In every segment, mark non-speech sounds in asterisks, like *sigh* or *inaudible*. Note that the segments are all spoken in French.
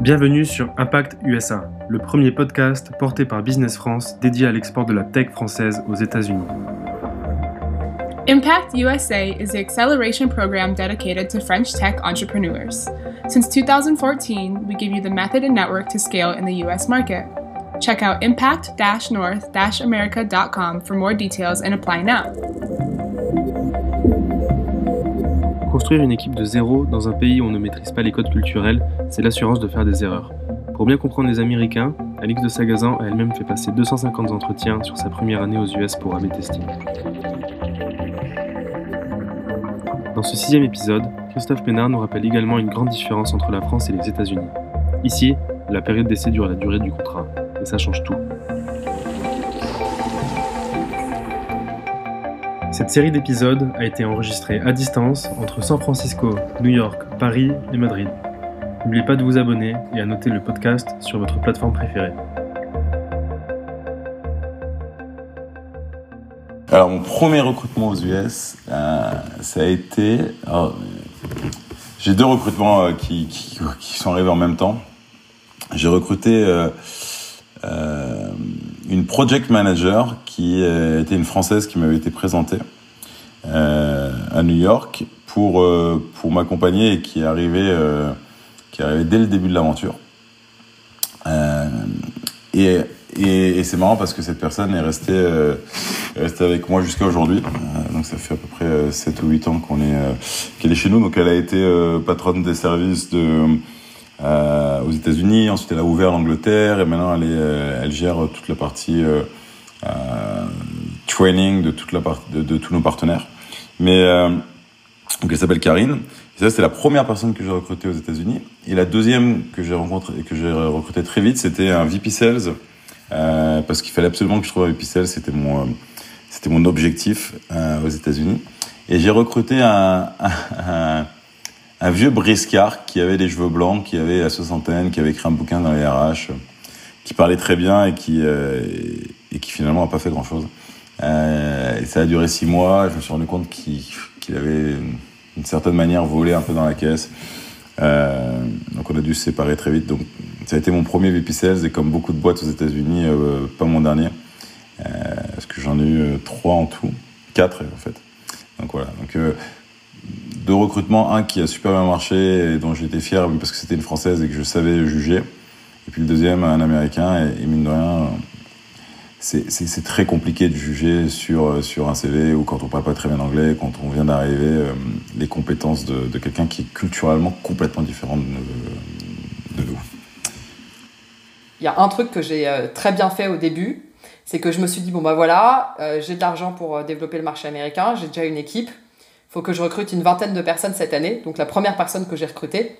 Bienvenue sur Impact USA, le premier podcast porté par Business France dédié à l'export de la tech française aux États-Unis. Impact USA is the acceleration program dedicated to French tech entrepreneurs. Since 2014, we give you the method and network to scale in the US market. Check out impact-north-america.com for more details and apply now. Construire une équipe de zéro dans un pays où on ne maîtrise pas les codes culturels, c'est l'assurance de faire des erreurs. Pour bien comprendre les Américains, Alix de Sagazan a elle-même fait passer 250 entretiens sur sa première année aux US pour AB Testing. Dans ce sixième épisode, Christophe Ménard nous rappelle également une grande différence entre la France et les États-Unis. Ici, la période d'essai dure la durée du contrat, et ça change tout. Cette série d'épisodes a été enregistrée à distance entre San Francisco, New York, Paris et Madrid. N'oubliez pas de vous abonner et à noter le podcast sur votre plateforme préférée. Alors mon premier recrutement aux US, euh, ça a été... J'ai deux recrutements euh, qui, qui, sont arrivés en même temps. J'ai recruté euh, une project manager qui était une française qui m'avait été présentée euh, à New York pour euh, pour m'accompagner et qui est arrivée qui est dès le début de l'aventure. et et, c'est marrant parce que cette personne est restée, euh, est restée avec moi jusqu'à aujourd'hui. Euh, donc ça fait à peu près 7 ou 8 ans qu'on est, qu'elle est chez nous. Donc elle a été patronne des services de, euh, aux États-Unis. Ensuite, elle a ouvert l'Angleterre et maintenant elle, est, elle gère toute la partie euh, training de toute la partie de, tous nos partenaires. Mais donc elle s'appelle Karine. Ça, c'est la première personne que j'ai recrutée aux États-Unis. Et la deuxième que j'ai rencontré, que j'ai recrutée très vite, c'était un VP Sales euh, parce qu'il fallait absolument que je trouve un VP Sales. C'était mon, euh, c'était mon objectif euh, aux États-Unis. Et j'ai recruté un, *laughs* un, un, vieux briscard qui avait des cheveux blancs, qui avait la soixantaine, qui avait écrit un bouquin dans les RH, qui parlait très bien et qui, euh, et qui finalement n'a pas fait grand-chose. Euh, et ça a duré six mois. Je me suis rendu compte qu'il avait d'une certaine manière volé un peu dans la caisse. Euh, donc on a dû se séparer très vite. Donc ça a été mon premier VP et comme beaucoup de boîtes aux États-Unis, euh, pas mon dernier. Euh, parce que j'en ai eu euh, trois en tout, quatre en fait. Donc voilà. Donc deux recrutements, un qui a super bien marché et dont j'étais fier parce que c'était une française et que je savais juger. Et puis le deuxième, un américain et, mine de rien c'est très compliqué de juger sur, sur un CV ou quand on parle pas très bien anglais, quand on vient d'arriver, euh, les compétences de, quelqu'un qui est culturellement complètement différent de, nous. Il y a un truc que j'ai euh, très bien fait au début, c'est que je me suis dit, bon bah voilà, euh, j'ai de l'argent pour développer le marché américain, j'ai déjà une équipe, faut que je recrute une vingtaine de personnes cette année. Donc la première personne que j'ai recrutée,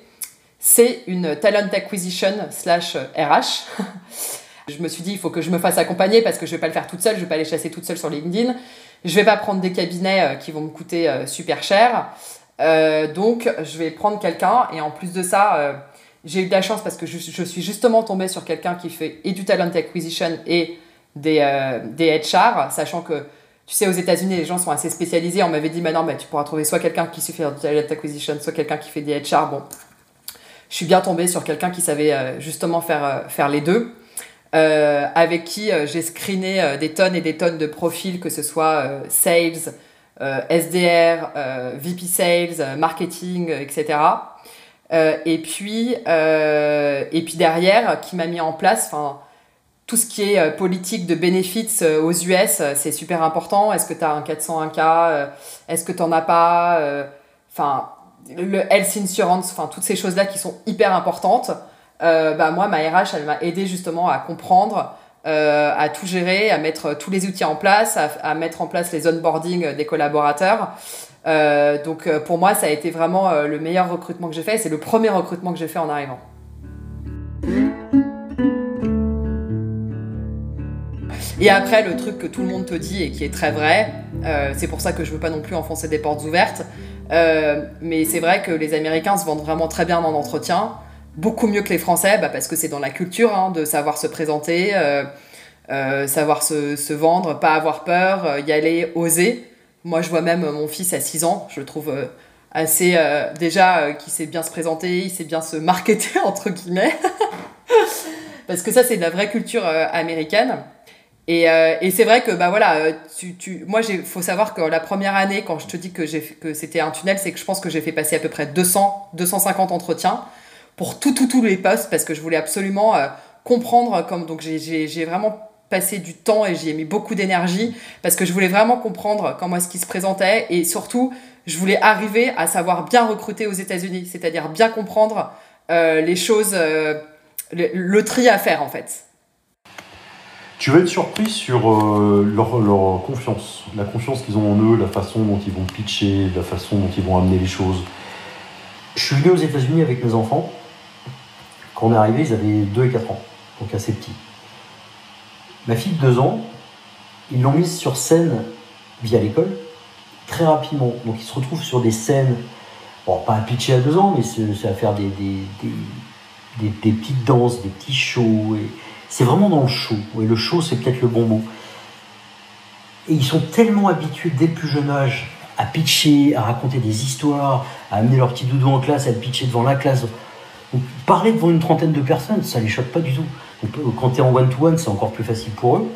c'est une talent acquisition slash RH. *laughs* Je me suis dit, il faut que je me fasse accompagner parce que je vais pas le faire toute seule, je vais pas aller chasser toute seule sur LinkedIn. Je vais pas prendre des cabinets euh, qui vont me coûter euh, super cher. Euh, donc, je vais prendre quelqu'un et en plus de ça, euh, j'ai eu de la chance parce que je, je suis justement tombée sur quelqu'un qui fait et du talent acquisition et des, euh, des HR, sachant que tu sais, aux États-Unis, les gens sont assez spécialisés. On m'avait dit, maintenant, bah, tu pourras trouver soit quelqu'un qui sait faire du talent acquisition, soit quelqu'un qui fait des HR. Bon, je suis bien tombée sur quelqu'un qui savait euh, justement faire, faire les deux euh, avec qui euh, j'ai screené euh, des tonnes et des tonnes de profils, que ce soit euh, sales, euh, SDR, VP sales, marketing, etc. et puis et puis derrière, qui m'a mis en place, tout ce qui est politique de bénéfices aux US, c'est super important. Est-ce que tu as un 401k Est-ce que tu n'en as pas Enfin, le health insurance, enfin toutes ces choses-là qui sont hyper importantes euh, bah, moi, ma RH, elle m'a aidé justement à comprendre, euh, à tout gérer, à mettre tous les outils en place, à, mettre en place les onboarding des collaborateurs. Euh, donc euh, pour moi, ça a été vraiment euh, le meilleur recrutement que j'ai fait. C'est le premier recrutement que j'ai fait en arrivant. Et après, le truc que tout le monde te dit et qui est très vrai, euh, c'est pour ça que je veux pas non plus enfoncer des portes ouvertes, euh, mais c'est vrai que les Américains se vendent vraiment très bien en entretien beaucoup mieux que les Français, bah, parce que c'est dans la culture hein, de savoir se présenter, euh, euh, savoir se, vendre, pas avoir peur, euh, y aller, oser. Moi, je vois même mon fils à 6 ans, je le trouve assez déjà qui sait bien se présenter, il sait bien se marketer *laughs* entre guillemets. *laughs* Parce que ça, c'est de la vraie culture américaine. Et, euh, et c'est vrai que bah voilà, euh, tu, tu, moi il faut savoir que la première année, quand je te dis que j'ai que c'était un tunnel, c'est que je pense que j'ai fait passer à peu près 200, 250 entretiens pour tout, tout, tous les postes parce que je voulais absolument euh, comprendre comme donc j'ai vraiment passé du temps et j'y ai mis beaucoup d'énergie parce que je voulais vraiment comprendre comment est-ce qu'il se présentait et surtout je voulais arriver à savoir bien recruter aux États-Unis, c'est-à-dire bien comprendre les choses, le, le tri à faire en fait. Tu vas être surpris sur euh, leur, confiance, la confiance qu'ils ont en eux, la façon dont ils vont pitcher, la façon dont ils vont amener les choses. Je suis venu aux États-Unis avec mes enfants. Quand on est arrivé, ils avaient 2 et 4 ans, donc assez petits. Ma fille de 2 ans, ils l'ont mise sur scène via l'école, très rapidement. Donc ils se retrouvent sur des scènes, bon, pas à pitcher à 2 ans, mais c'est à faire des, petites danses, des petits shows. C'est vraiment dans le show. Et le show, c'est peut-être le bon mot. Et ils sont tellement habitués dès le plus jeune âge à pitcher, à raconter des histoires, à amener leur petit doudou en classe, à pitcher devant la classe. Parler devant une trentaine de personnes, ça les choque pas du tout. Donc, quand tu es en one-to-one, c'est encore plus facile pour eux.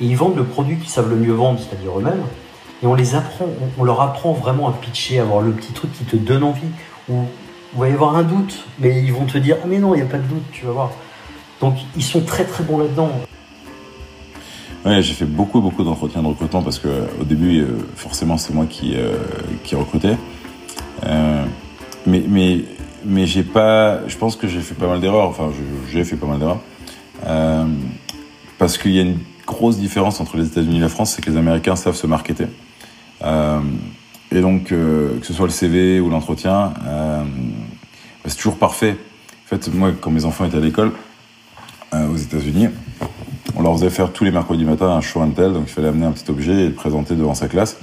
Et ils vendent le produit qu'ils savent le mieux vendre, c'est-à-dire eux-mêmes. Et on les apprend, on, leur apprend vraiment à pitcher, à avoir le petit truc qui te donne envie. Où il va y avoir un doute, mais ils vont te dire ah mais non, il n'y a pas de doute, tu vas voir. Donc ils sont très très bons là-dedans. Ouais, j'ai fait beaucoup beaucoup d'entretiens de recrutement parce que au début euh, forcément c'est moi qui euh, qui recrutais. Euh, mais mais mais j'ai pas, je pense que j'ai fait pas mal d'erreurs. Enfin, j'ai fait pas mal d'erreurs parce qu'il y a une grosse différence entre les États-Unis et la France, c'est que les Américains savent se marketer. et donc que ce soit le CV ou l'entretien, c'est toujours parfait. En fait, moi, quand mes enfants étaient à l'école, euh, aux États-Unis. On leur faisait faire tous les mercredis matin un show and tell, donc il fallait amener un petit objet et le présenter devant sa classe.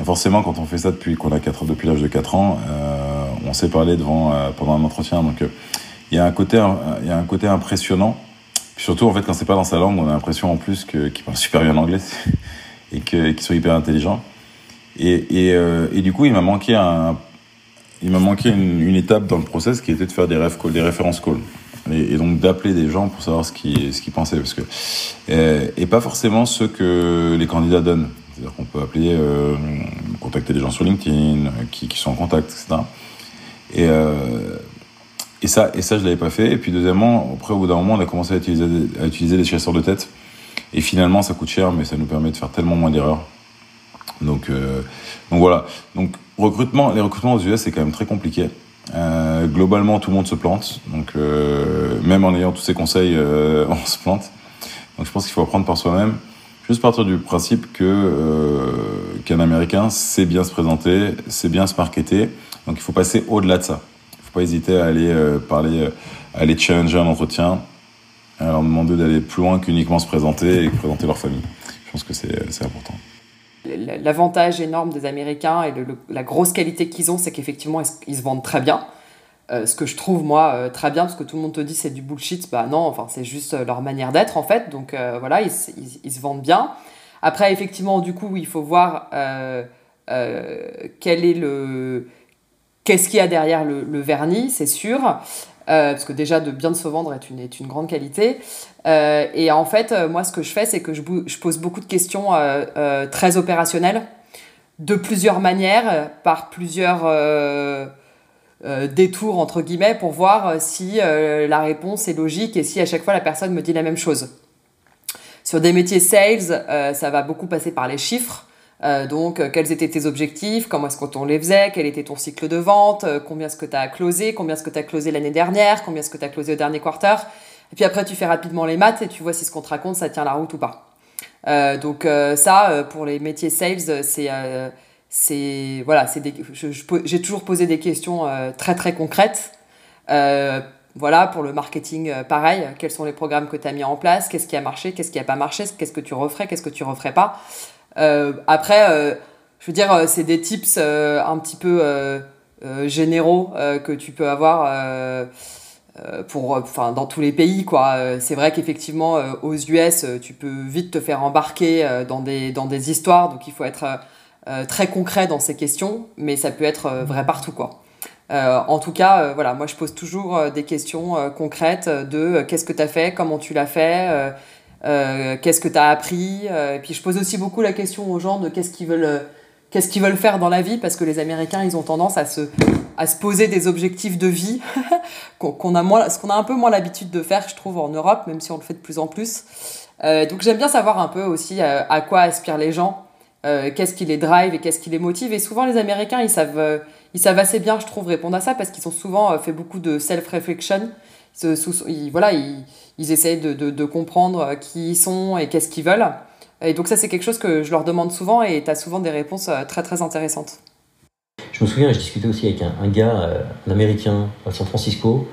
Et forcément, quand on fait ça depuis qu'on a 4, depuis l'âge de 4 ans, euh, on sait parler devant euh, pendant un entretien. Donc il y a un côté, il y a un côté impressionnant. surtout en fait, quand c'est pas dans sa langue, on a l'impression en plus qu'il parle super bien anglais *laughs* et qu'il soit hyper intelligent. Et, et, et du coup, il m'a manqué un, il m'a manqué une, étape dans le process qui était de faire des, des références calls et, donc d'appeler des gens pour savoir ce qu'ils ce pensaient. Parce que et, et, pas forcément ce que les candidats donnent. C'est-à-dire qu'on peut appeler euh, contacter des gens sur LinkedIn euh, qui, qui sont en contact etc et euh, et ça et ça je l'avais pas fait. Et puis deuxièmement après au bout d'un moment on a commencé à utiliser à utiliser des chasseurs de tête. Et finalement ça coûte cher mais ça nous permet de faire tellement moins d'erreurs. Donc euh, donc voilà. Donc recrutement les recrutements aux US c'est quand même très compliqué euh, globalement, tout le monde se plante. Donc, euh, même en ayant tous ces conseils, euh, *laughs* on se plante. Donc, je pense qu'il faut apprendre par soi-même. Juste partir du principe que qu'un Américain sait bien se présenter, sait bien se marketer. Donc, il faut passer au-delà de ça. Il faut pas hésiter à aller parler, à aller challenger un entretien, à leur demander d'aller plus loin qu'uniquement se présenter et présenter leur famille. Je pense que c'est important l'avantage énorme des Américains et la grosse qualité qu'ils ont, c'est qu'effectivement, ils, se vendent très bien. Euh, ce que je trouve, moi, euh, très bien, parce que tout le monde te dit c'est du bullshit. Bah non, enfin, c'est juste euh, leur manière d'être, en fait. Donc voilà, ils, se vendent bien. Après, effectivement, du coup, il faut voir quel est le. Qu'est-ce qu'il y a derrière le vernis, c'est sûr. Parce que déjà, de bien se vendre est une, est une grande qualité. Euh, et en fait, euh, moi, ce que je fais, c'est que je, je, pose beaucoup de questions euh, très opérationnelles, de plusieurs manières, par plusieurs détours, entre guillemets, pour voir si la réponse est logique et si à chaque fois la personne me dit la même chose. Sur des métiers sales, ça va beaucoup passer par les chiffres. Donc, quels étaient tes objectifs? Comment est-ce qu'on les faisait? Quel était ton cycle de vente? Combien est-ce que tu as closé? Combien est-ce que tu as closé l'année dernière? Combien est-ce que tu as closé au dernier quarter? Et puis après, tu fais rapidement les maths et tu vois si ce qu'on te raconte, ça tient la route ou pas. Euh, donc euh, ça, euh, pour les métiers sales, c'est c'est voilà, c'est j'ai toujours posé des questions très très concrètes. voilà, pour le marketing, pareil, quels sont les programmes que tu as mis en place, qu'est-ce qui a marché, qu'est-ce qui n'a pas marché, qu'est-ce que tu referais, qu'est-ce que tu referais pas? Après, je veux dire, c'est des tips un petit peu généraux que tu peux avoir euh, pour, euh, enfin, dans tous les pays, quoi. Euh, c'est vrai qu'effectivement, aux US, tu peux vite te faire embarquer dans des, dans des histoires, donc il faut être très concret dans ces questions, mais ça peut être vrai partout, quoi. en tout cas, voilà, moi je pose toujours des questions concrètes de qu'est-ce que tu as fait, comment tu l'as fait, qu'est-ce que tu as appris. et puis je pose aussi beaucoup la question aux gens de qu'est-ce qu'ils veulent qu'est-ce qu'ils veulent faire dans la vie, parce que les Américains, ils ont tendance à se, à se poser des objectifs de vie, *laughs* qu'on a moins, ce qu'on a un peu moins l'habitude de faire, je trouve, en Europe, même si on le fait de plus en plus. Euh, donc j'aime bien savoir un peu aussi euh, à quoi aspirent les gens, euh, qu'est-ce qui les drive et qu'est-ce qui les motive. Et souvent, les Américains, ils savent, ils savent assez bien, je trouve, répondre à ça, parce qu'ils ont souvent fait beaucoup de self-reflection. Ils, voilà, ils, ils essayent de, de, comprendre qui ils sont et qu'est-ce qu'ils veulent. Et donc ça, c'est quelque chose que je leur demande souvent et tu as souvent des réponses euh, très très intéressantes. Je me souviens, je discutais aussi avec un, gars, euh, un Américain à San Francisco.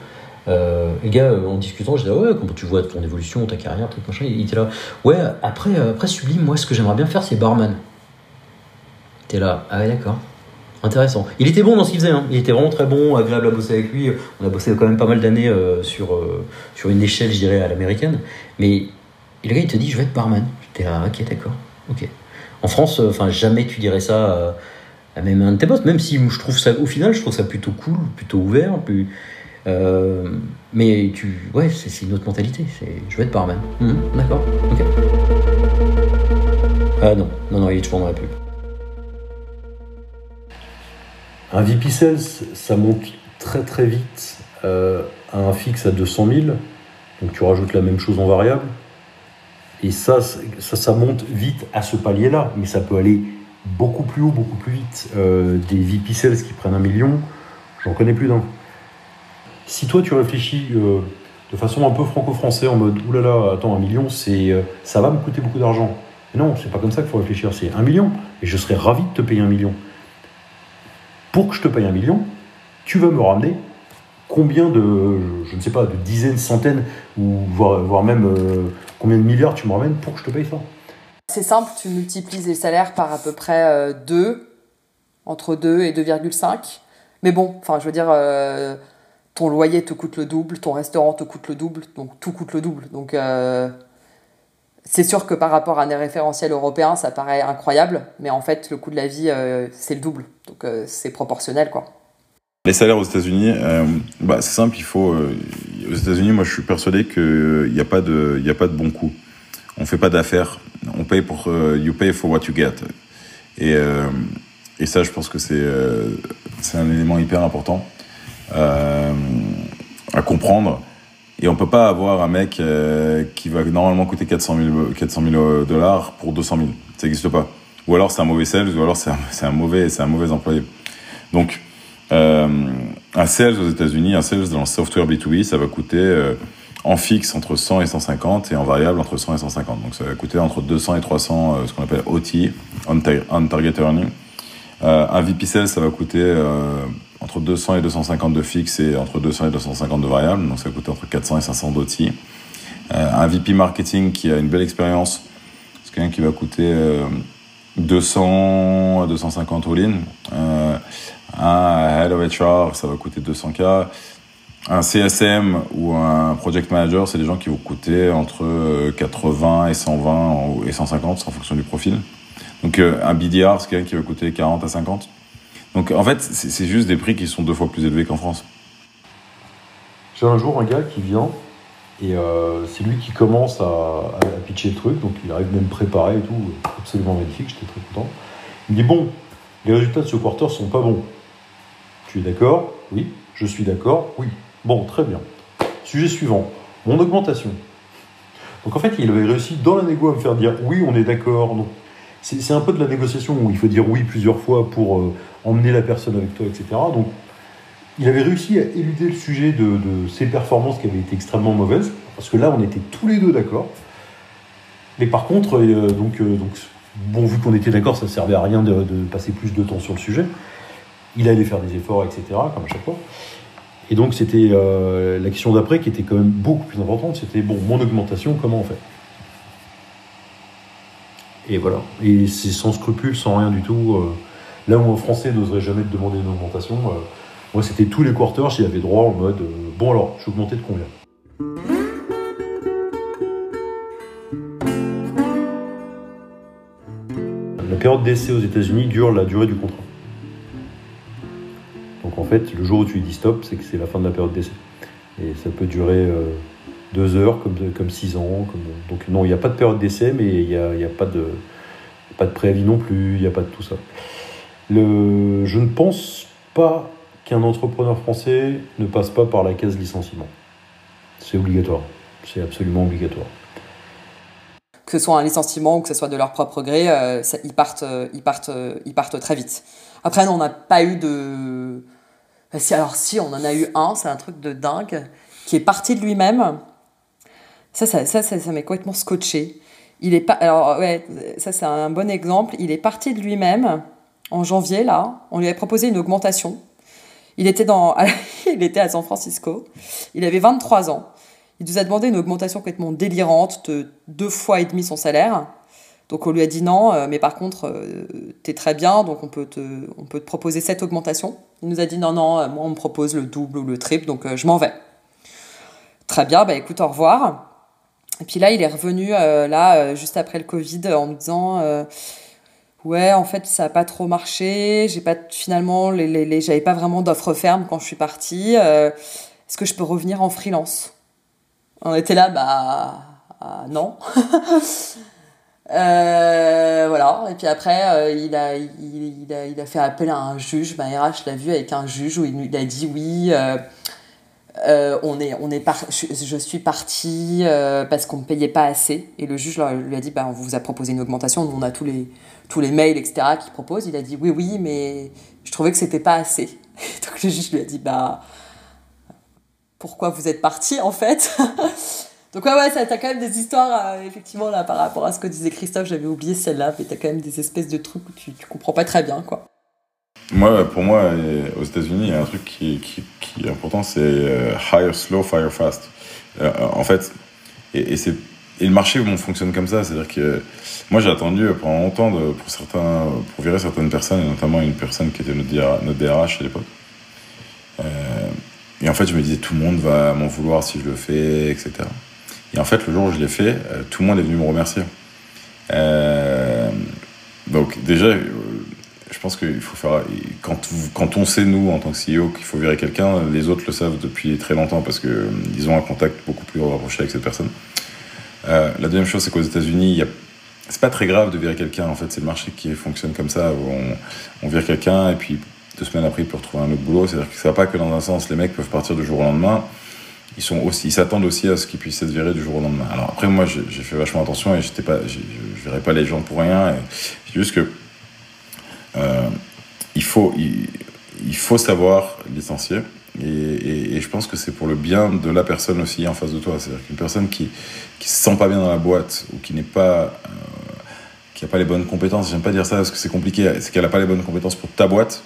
Euh, le gars, euh, en discutant, je disais, ouais, comment tu vois ton évolution, ta carrière, tout machin. Il était là, ouais, après, après Sublime, moi, ce que j'aimerais bien faire, c'est barman. T'es là, ah ouais, d'accord. Intéressant. Il était bon dans ce qu'il faisait, hein. il était vraiment très bon, agréable à bosser avec lui. On a bossé quand même pas mal d'années sur, sur une échelle, je dirais, à l'américaine. Mais le gars, il te dit, je vais être barman. T'es là, ok, d'accord, ok. En France, euh, enfin, jamais tu dirais ça euh, à même un de tes boss, même si je trouve ça, au final, je trouve ça plutôt cool, plutôt ouvert, plus. Euh, mais tu, ouais, c'est une autre mentalité. Je vais être barman. Mmh, d'accord, ok. Ah non, non, non, il est toujours dans la pub. Un VP Sales, ça monte très très vite à un fixe à 200 000. Donc tu rajoutes la même chose en variable. Et ça, ça, monte vite à ce palier-là, mais ça peut aller beaucoup plus haut, beaucoup plus vite. Euh, des VP Sales qui prennent un million, j'en connais plus d'un. Si toi tu réfléchis euh, de façon un peu franco-français en mode oulala, attends, un million, c'est, euh, ça va me coûter beaucoup d'argent. Non, c'est pas comme ça qu'il faut réfléchir, c'est un million, et je serais ravi de te payer un million. Pour que je te paye un million, tu vas me ramener combien de, je ne sais pas, de dizaines, centaines, ou voire, même combien de milliards tu me ramènes pour que je te paye ça? C'est simple, tu multiplies les salaires par à peu près 2, euh, entre 2 et 2,5. Mais bon, enfin, je veux dire, euh, ton loyer te coûte le double, ton restaurant te coûte le double, donc tout coûte le double. Donc, euh, c'est sûr que par rapport à des référentiels européens, ça paraît incroyable, mais en fait, le coût de la vie, c'est le double. Donc, c'est proportionnel, quoi. Les salaires aux États-Unis, bah, c'est simple, il faut, aux États-Unis, moi, je suis persuadé qu'il n'y a pas de, a pas de bon coup. On fait pas d'affaires. On paye pour, euh, you pay for what you get. Et, euh, et ça, je pense que c'est, euh, c'est un élément hyper important à comprendre. Et on peut pas avoir un mec qui va normalement coûter 400 000, 400 000 dollars pour 200 000. Ça n'existe pas. Ou alors c'est un mauvais sales, ou alors c'est un, mauvais, c'est un mauvais employé. Donc, euh, un sales aux États-Unis, un sales dans le software B2B, ça va coûter euh, en fixe entre 100 et 150 et en variable entre 100 et 150. Donc ça va coûter entre 200 et 300, euh, ce qu'on appelle OT, on, target earning. Un VP sales, ça va coûter entre 200 et 250 de fixe et entre 200 et 250 de variable. Donc ça va coûter entre 400 et 500 d'OT. un VP marketing qui a une belle expérience, c'est quelqu'un qui va coûter 200 à 250 all-in. Un Head of HR, ça va coûter 200K. Un CSM ou un Project Manager, c'est des gens qui vont coûter entre 80 et 120 et 150 en fonction du profil. Donc euh, un BDR, c'est quelqu'un qui va coûter 40 à 50. Donc en fait, c'est juste des prix qui sont deux fois plus élevés qu'en France. J'ai un jour un gars qui vient et euh, c'est lui qui commence à, pitcher le truc, donc il arrive même préparé et tout, absolument magnifique, j'étais très content. Il me dit Bon, les résultats de ce quarter sont pas bons. Tu es d'accord? Oui. Je suis d'accord? Oui. Bon, très bien. Sujet suivant. Mon augmentation. Donc en fait, il avait réussi dans la négo à me faire dire oui, on est d'accord. C'est un peu de la négociation où il faut dire oui plusieurs fois pour euh, emmener la personne avec toi, etc. Donc il avait réussi à éluder le sujet de, ses performances qui avaient été extrêmement mauvaises, parce que là, on était tous les deux d'accord. Mais par contre, euh, donc, euh, donc, bon, vu qu'on était d'accord, ça servait à rien de, de, passer plus de temps sur le sujet il allait faire des efforts, etc., comme à chaque fois. Et donc, c'était la question d'après qui était quand même beaucoup plus importante, c'était, bon, mon augmentation, comment on fait? Et voilà. Et c'est sans scrupule, sans rien du tout. Euh, là où un Français n'oserait jamais te demander une augmentation, euh, moi, c'était tous les quarters, j'y avais droit en mode, bon alors, je suis augmenté de combien? La période d'essai aux États-Unis dure la durée du contrat. Donc en fait, le jour où tu dis stop, c'est que c'est la fin de la période d'essai. Et ça peut durer euh, deux heures, comme, comme six ans. Donc non, il n'y a pas de période d'essai, mais il n'y a, a, pas, de, pas de préavis non plus, il n'y a pas de tout ça. Le... Je ne pense pas qu'un entrepreneur français ne passe pas par la case licenciement. C'est obligatoire. C'est absolument obligatoire. Que ce soit un licenciement ou que ce soit de leur propre gré, euh, ils, partent, euh, ils, partent, euh, ils partent très vite. Après, non, on n'a pas eu de. Si, alors, si, on en a eu un, c'est un truc de dingue, qui est parti de lui-même. Ça, ça, ça, ça, m'est complètement scotché. Il est pas. Alors, ouais, ça, c'est un bon exemple. Il est parti de lui-même en janvier, là. On lui a proposé une augmentation. Il était, dans, *laughs* il était à San Francisco. Il avait 23 ans. Il nous a demandé une augmentation complètement délirante de deux fois et demi son salaire. Donc on lui a dit non, euh, mais par contre, euh, t'es très bien, donc on peut, te, on peut te proposer cette augmentation. Il nous a dit non, non, euh, moi on me propose le double ou le triple, donc je m'en vais. Très bien, bah écoute, au revoir. Et puis là, il est revenu, là, juste après le Covid, en me disant ouais, en fait, ça n'a pas trop marché. J'ai pas finalement, les, j'avais pas vraiment d'offre ferme quand je suis partie. Est-ce que je peux revenir en freelance? On était là, bah non. *laughs* Euh, voilà, et puis après, euh, il, a, il, a, il, a, fait appel à un juge. Ben, RH l'a vu avec un juge où il, a dit oui, euh, on est, on est je, suis partie parce qu'on ne payait pas assez. Et le juge lui a dit ben, on vous a proposé une augmentation. on a tous les, tous les mails, etc., qu'il propose. Il a dit oui, oui, mais je trouvais que c'était pas assez. *laughs* Donc le juge lui a dit bah, pourquoi vous êtes parti en fait? *laughs* Donc ouais, ouais, t'as quand même des histoires, euh, effectivement, là, par rapport à ce que disait Christophe, j'avais oublié celle-là, mais t'as quand même des espèces de trucs où tu, tu comprends pas très bien, quoi. Moi, pour moi, aux États-Unis, il y a un truc qui, est important, c'est euh, hire slow, fire fast. Euh, en fait, et, c'est et le marché bon, fonctionne comme ça, c'est-à-dire que moi j'ai attendu pendant longtemps pour certains, pour virer certaines personnes, et notamment une personne qui était notre, DRH à l'époque. Euh, et en fait, je me disais tout le monde va m'en vouloir si je le fais, etc. Et en fait, le jour où je l'ai fait, euh, tout le monde est venu me remercier. Euh, donc déjà, euh, je pense qu'il faut faire... Quand, quand on sait, nous, en tant que CEO, qu'il faut virer quelqu'un, les autres le savent depuis très longtemps parce qu'ils ont un contact beaucoup plus rapproché avec cette personne. la deuxième chose, c'est qu'aux États-Unis, a c'est pas très grave de virer quelqu'un en fait c'est le marché qui fonctionne comme ça on, on vire quelqu'un et puis deux semaines après il peut retrouver un autre boulot c'est à dire que ça va pas que dans un sens les mecs peuvent partir du jour au lendemain ils sont aussi, ils s'attendent aussi à ce qu'ils puissent être virés du jour au lendemain. Alors après, moi, j'ai fait vachement attention et j'étais pas, je verrais pas les gens pour rien. C'est juste que euh, il faut, il, faut savoir licencier. Et, je pense que c'est pour le bien de la personne aussi en face de toi. C'est-à-dire qu'une personne qui qui se sent pas bien dans la boîte ou qui n'est pas euh, qui a pas les bonnes compétences, j'aime pas dire ça parce que c'est compliqué, c'est qu'elle a pas les bonnes compétences pour ta boîte,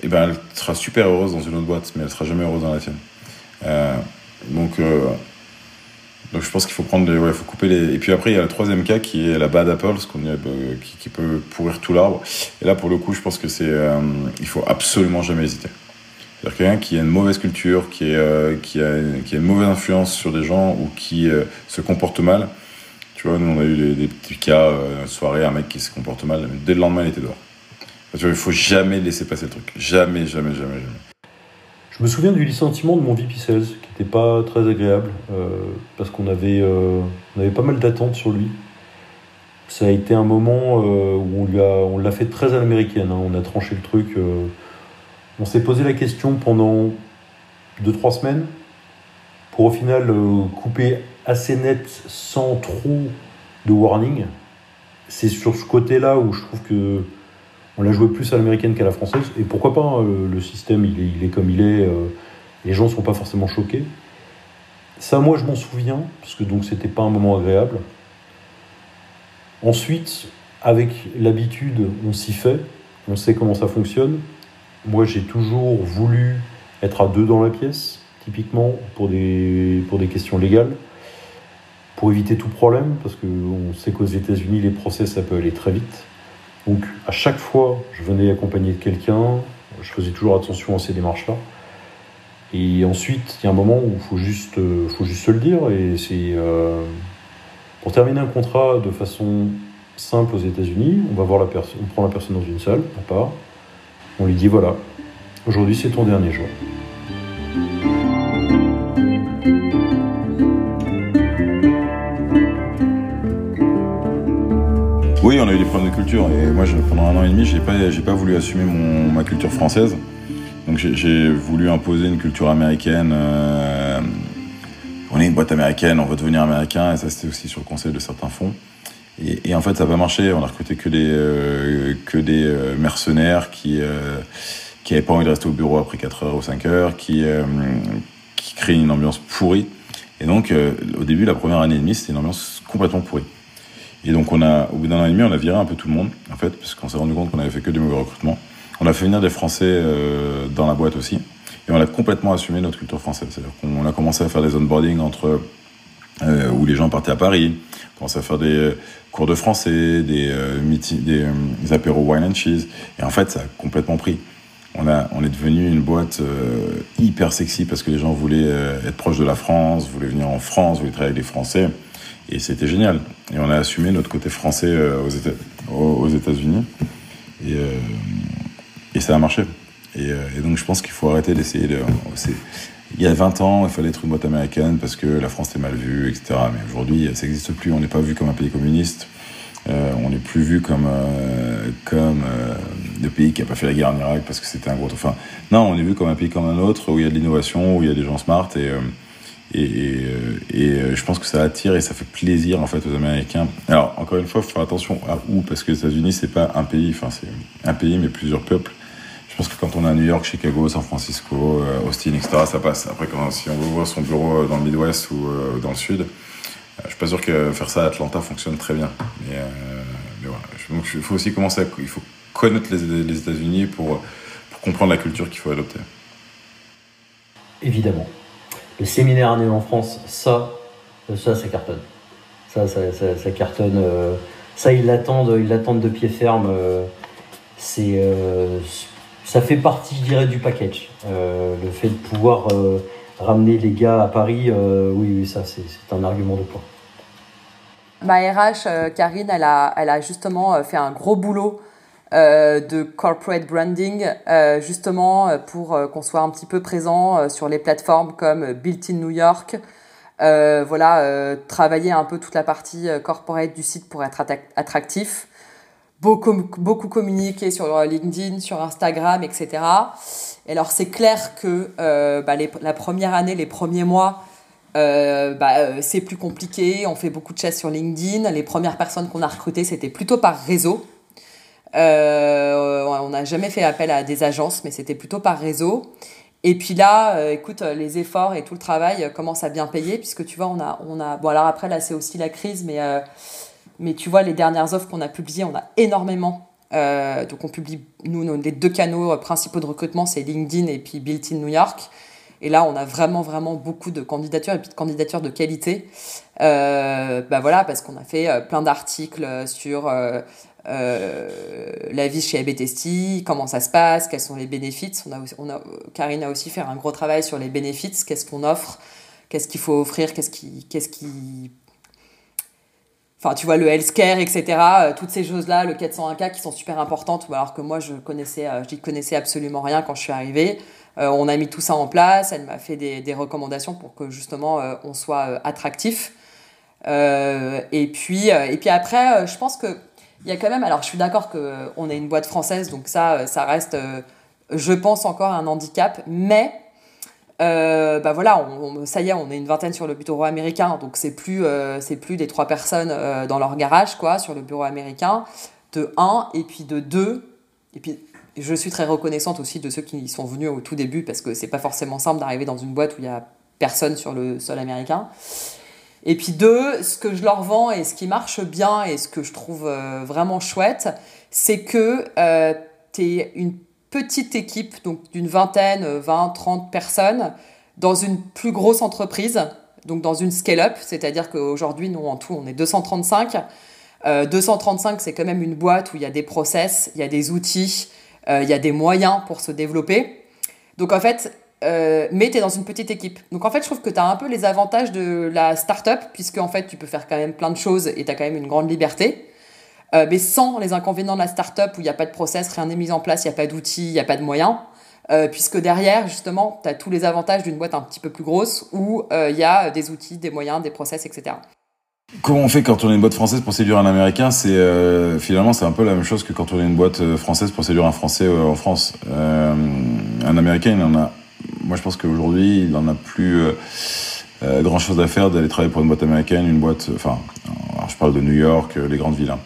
et eh ben elle sera super heureuse dans une autre boîte, mais elle sera jamais heureuse dans la tienne. Euh, donc, donc je pense qu'il faut prendre, ouais, faut couper les. Et puis après, il y a le troisième cas qui est la bad apple, ce qu'on euh, qui, qui, peut pourrir tout l'arbre. Et là, pour le coup, je pense que c'est, euh, il faut absolument jamais hésiter. C'est-à-dire quelqu'un qui a une mauvaise culture, qui, est, qui, a, une mauvaise influence sur des gens ou qui se comporte mal. Tu vois, nous, on a eu des, petits cas, une soirée, un mec qui se comporte mal, dès le lendemain, il était dehors. Tu vois, il faut jamais laisser passer le truc. Jamais, jamais, jamais, jamais. Je me souviens du licenciement de mon VP Sales, qui n'était pas très agréable, euh, parce qu'on avait, euh, on avait pas mal d'attentes sur lui. Ça a été un moment euh, où on, lui a, on l'a fait très à l'américaine, hein. on a tranché le truc. on s'est posé la question pendant 2-3 semaines, pour au final couper assez net sans trop de warning. C'est sur ce côté-là où je trouve que on l'a joué plus à l'américaine qu'à la française. Et pourquoi pas, hein, le, système, il est, comme il est. les gens ne sont pas forcément choqués. Ça, moi, je m'en souviens, parce que donc c'était pas un moment agréable. Ensuite, avec l'habitude, on s'y fait, on sait comment ça fonctionne. Moi, j'ai toujours voulu être à deux dans la pièce, typiquement pour des, pour des questions légales, pour éviter tout problème, parce qu'on sait qu'aux États-Unis, les procès, ça peut aller très vite. Donc à chaque fois, je venais accompagner quelqu'un, je faisais toujours attention à ces démarches-là. Et ensuite, il y a un moment où il faut juste, faut juste se le dire. Et c'est euh, pour terminer un contrat de façon simple aux États-Unis. On va voir la personne, on prend la personne dans une salle, on part, on lui dit voilà, aujourd'hui c'est ton dernier jour. Oui, on a eu des problèmes de culture et moi pendant un an et demi, j'ai pas, j'ai pas voulu assumer mon, ma culture française. Donc j'ai voulu imposer une culture américaine. Euh, on est une boîte américaine, on veut devenir américain et ça c'était aussi sur le conseil de certains fonds. Et, en fait, ça n'a pas marché. On a recruté que des, euh, que des euh, mercenaires qui euh, qui n'avaient pas envie de rester au bureau après 4 heures ou 5 heures, qui, qui créent une ambiance pourrie. Et donc, au début, la première année et demie, c'était une ambiance complètement pourrie. Et donc, on a, au bout d'un an et demi, on a viré un peu tout le monde, en fait, parce qu'on s'est rendu compte qu'on avait fait que des mauvais recrutements. On a fait venir des Français dans la boîte aussi. Et on a complètement assumé notre culture française. C'est-à-dire qu'on a commencé à faire des onboarding entre euh, où les gens partaient à Paris, commençaient à faire des cours de français, des, euh, des, euh, des, apéros wine and cheese. Et en fait, ça a complètement pris. On, a, on est devenu une boîte euh, hyper sexy parce que les gens voulaient euh, être proches de la France, voulaient venir en France, voulaient travailler avec les Français. Et c'était génial. Et on a assumé notre côté français aux, États, aux États-Unis. Et, et ça a marché. Et, et donc je pense qu'il faut arrêter d'essayer de il y a 20 ans, il fallait être une boîte américaine parce que la France était mal vue, etc. Mais aujourd'hui, ça n'existe plus. On n'est pas vu comme un pays communiste. Euh, on n'est plus vu comme euh, comme euh, le pays qui a pas fait la guerre en Irak parce que c'était un gros. Enfin, non, on est vu comme un pays comme un autre où il y a de l'innovation, où il y a des gens smart et et, et, et, je pense que ça attire et ça fait plaisir en fait aux Américains. Alors encore une fois, faut faire attention à où parce que les États-Unis c'est pas un pays, enfin c'est un pays mais plusieurs peuples. Je pense que quand on est à New York, Chicago, San Francisco, euh, Austin, etc., ça passe. Après, quand, si on veut voir son bureau euh, dans le Midwest ou euh, dans le Sud, je suis pas sûr que faire ça à Atlanta fonctionne très bien. Mais. Donc, il faut aussi commencer à, il faut connaître les, États-Unis pour, comprendre la culture qu'il faut adopter. Évidemment. Le séminaire année en France, ça, ça, ça cartonne. Ça, ça, ça, cartonne. ça, ils l'attendent, ils l'attendent de pied ferme. c'est ça fait partie, je dirais, du package. Euh, le fait de pouvoir euh, ramener les gars à Paris, euh, oui, oui, ça, c'est un argument de poids. Ma RH, Karine, elle a, elle a justement fait un gros boulot de corporate branding, justement pour qu'on soit un petit peu présent sur les plateformes comme Built in New York. voilà, travailler un peu toute la partie corporate du site pour être attractif beaucoup, beaucoup communiqué sur LinkedIn, sur Instagram, etc. Et alors c'est clair que euh, bah, la première année, les premiers mois, euh, bah, euh, c'est plus compliqué. On fait beaucoup de chasses sur LinkedIn. Les premières personnes qu'on a recrutées, c'était plutôt par réseau. on n'a jamais fait appel à des agences, mais c'était plutôt par réseau. Et puis là, écoute, les efforts et tout le travail commencent à bien payer, puisque tu vois, on a, on a. Bon, alors après, là, c'est aussi la crise, mais mais tu vois, les dernières offres qu'on a publiées, on a énormément. Euh, donc on publie, nous, les deux canaux principaux de recrutement, c'est LinkedIn et puis Built in New York. Et là, on a vraiment, vraiment beaucoup de candidatures et puis de candidatures de qualité. Euh, bah voilà, parce qu'on a fait euh, plein d'articles sur euh, la vie chez ABTST, comment ça se passe, quels sont les bénéfices. On a, on a, Karine a aussi fait un gros travail sur les bénéfices, qu'est-ce qu'on offre, qu'est-ce qu'il faut offrir, qu'est-ce qui, qu'est-ce qui Enfin, tu vois, le healthcare, etc. Euh, toutes ces choses-là, le 401K qui sont super importantes, alors que moi, je connaissais, euh, j'y connaissais absolument rien quand je suis arrivée. Euh, on a mis tout ça en place. Elle m'a fait des, recommandations pour que justement on soit attractif. et puis, et puis après, je pense que il y a quand même. Alors, je suis d'accord que on est une boîte française, donc ça, ça reste, je pense encore un handicap, mais euh, bah voilà, ça y est, on est une vingtaine sur le bureau américain, donc c'est plus, euh, c'est plus des trois personnes euh, dans leur garage, quoi, sur le bureau américain, de un, et puis de deux, et puis je suis très reconnaissante aussi de ceux qui sont venus au tout début, parce que c'est pas forcément simple d'arriver dans une boîte où il y a personne sur le sol américain. Et puis deux, ce que je leur vends et ce qui marche bien et ce que je trouve vraiment chouette, c'est que tu es une petite équipe, donc d'une vingtaine, 20, 30 personnes, dans une plus grosse entreprise, donc dans une scale-up, c'est-à-dire qu'aujourd'hui, nous, en tout, on est 235. 235, euh, c'est quand même une boîte où il y a des process, il y a des outils, euh, il y a des moyens pour se développer. Donc en fait, euh, mais tu es dans une petite équipe. Donc en fait, je trouve que tu as un peu les avantages de la start-up, puisque en fait, tu peux faire quand même plein de choses et tu as quand même une grande liberté. Euh, mais sans les inconvénients de la start-up où il n'y a pas de process, rien n'est mis en place, il n'y a pas d'outils, il n'y a pas de moyens. Euh, puisque derrière, justement, tu as tous les avantages d'une boîte un petit peu plus grosse où euh, il y a des outils, des moyens, des process, etc. Comment on fait quand on est une boîte française pour séduire un Américain? C'est finalement c'est un peu la même chose que quand on est une boîte française pour séduire un Français en France. un Américain, il en a. Moi, je pense qu'aujourd'hui, il en a plus grand chose à faire d'aller travailler pour une boîte américaine, une boîte. Enfin, je parle de New York, les grandes villes. Hein.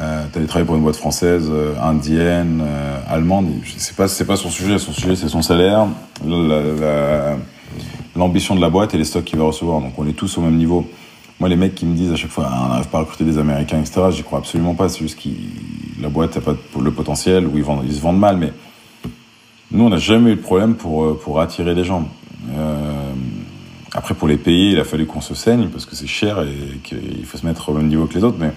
Euh, tu travailler pour une boîte française, euh, indienne, euh, allemande. C'est pas c'est pas son sujet. Son sujet c'est son salaire, l'ambition de la boîte et les stocks qu'il va recevoir. Donc on est tous au même niveau. Moi les mecs qui me disent à chaque fois ah, on n'arrive pas à recruter des Américains etc. J'y crois absolument pas. C'est juste que la boîte n'a pas le potentiel ou ils vendent ils se vendent mal. Mais nous on n'a jamais eu de problème pour pour attirer des gens. après pour les payer il a fallu qu'on se saigne parce que c'est cher et qu'il faut se mettre au même niveau que les autres. Mais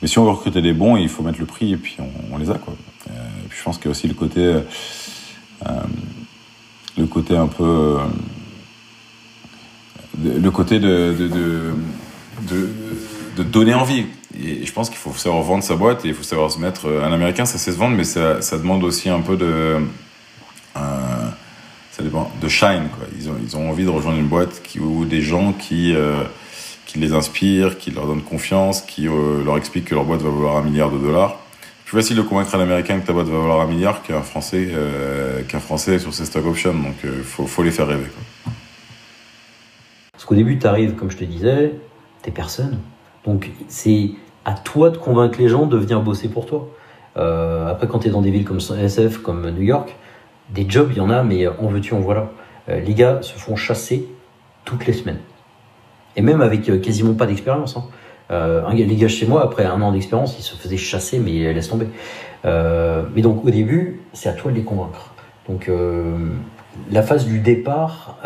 mais si on veut recruter des bons, il faut mettre le prix et puis on, les a quoi. Euh, et puis je pense qu'il y a aussi le côté, euh, le côté un peu, euh, le côté de de, de, donner envie. Et je pense qu'il faut savoir vendre sa boîte et il faut savoir se mettre. Un Américain, ça sait se vendre, mais ça, ça demande aussi un peu de ça dépend de shine quoi. Ils ont ils ont envie de rejoindre une boîte ou des gens qui qui les inspire, qui leur donne confiance, qui euh, leur explique que leur boîte va valoir un milliard de dollars. Plus facile de convaincre un Américain que ta boîte va valoir un milliard qu'un Français, euh, qu'un Français sur ses stock options. Donc, il euh, faut, les faire rêver. Parce qu'au début, tu arrives, comme je te disais, t'es personne. Donc, c'est à toi de convaincre les gens de venir bosser pour toi. après, quand tu es dans des villes comme SF, comme New York, des jobs, il y en a, mais en veux-tu, en voilà. les gars se font chasser toutes les semaines et même avec euh, quasiment pas d'expérience. Hein. Euh, les gars chez moi, après un an d'expérience, ils se faisaient chasser, mais laisse tomber. Euh, mais donc au début, c'est à toi de les convaincre. Donc la phase du départ,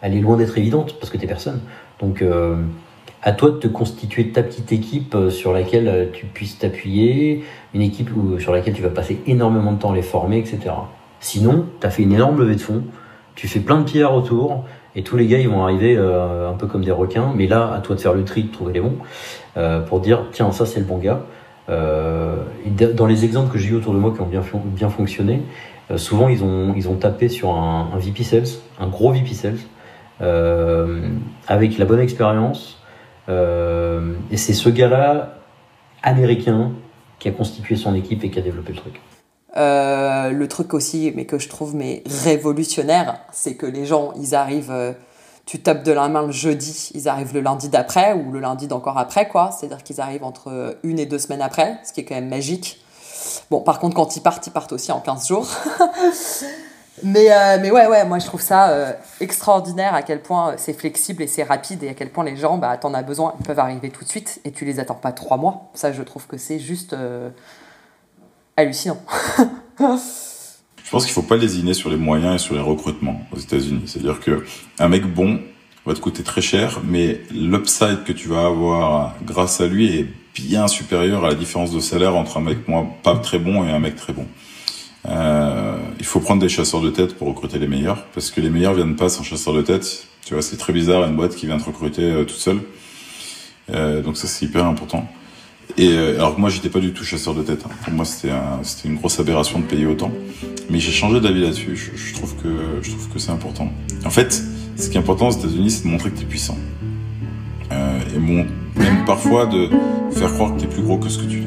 elle est loin d'être évidente parce que tu es personne. Donc à toi de te constituer ta petite équipe sur laquelle tu puisses t'appuyer, une équipe sur laquelle tu vas passer énormément de temps à les former, etc. Sinon, tu as fait une énorme levée de fonds, tu fais plein de pierres autour, et tous les gars, ils vont arriver euh, un peu comme des requins. Mais là, à toi de faire le tri, de trouver les bons, euh, pour dire, tiens, ça c'est le bon gars. Euh, dans les exemples que j'ai eu autour de moi qui ont bien, bien fonctionné, souvent ils ont, ils ont tapé sur un, un Sales, un gros VP Sales, avec la bonne expérience. et c'est ce gars-là, américain, qui a constitué son équipe et qui a développé le truc. Euh, le truc aussi, mais que je trouve mais révolutionnaire, c'est que les gens, ils arrivent, euh, tu tapes de la main le jeudi, ils arrivent le lundi d'après ou le lundi d'encore après, quoi. C'est-à-dire qu'ils arrivent entre une et deux semaines après, ce qui est quand même magique. Bon, par contre, quand ils partent, ils partent aussi en 15 jours. *laughs* mais, euh, mais ouais, ouais, moi je trouve ça extraordinaire à quel point c'est flexible et c'est rapide et à quel point les gens, bah, t'en as besoin, ils peuvent arriver tout de suite et tu les attends pas trois mois. Ça, je trouve que c'est juste hallucinant. Je pense qu'il faut pas lésiner sur les moyens et sur les recrutements aux États-Unis. C'est-à-dire que un mec bon va te coûter très cher, mais l'upside que tu vas avoir grâce à lui est bien supérieur à la différence de salaire entre un mec moins pas très bon et un mec très bon. Euh, il faut prendre des chasseurs de tête pour recruter les meilleurs, parce que les meilleurs viennent pas sans chasseur de tête. Tu vois, c'est très bizarre une boîte qui vient te recruter euh, toute seule. Euh, donc ça c'est hyper important. Et euh, alors moi j'étais pas du tout chasseur de tête. Hein. Pour moi c'était c'était une grosse aberration de payer autant. Mais j'ai changé d'avis là-dessus. Je, je, trouve que je trouve que c'est important. En fait, ce qui est important aux États-Unis, c'est de montrer que tu es puissant. Euh, et bon, même parfois de faire croire que tu es plus gros que ce que tu es.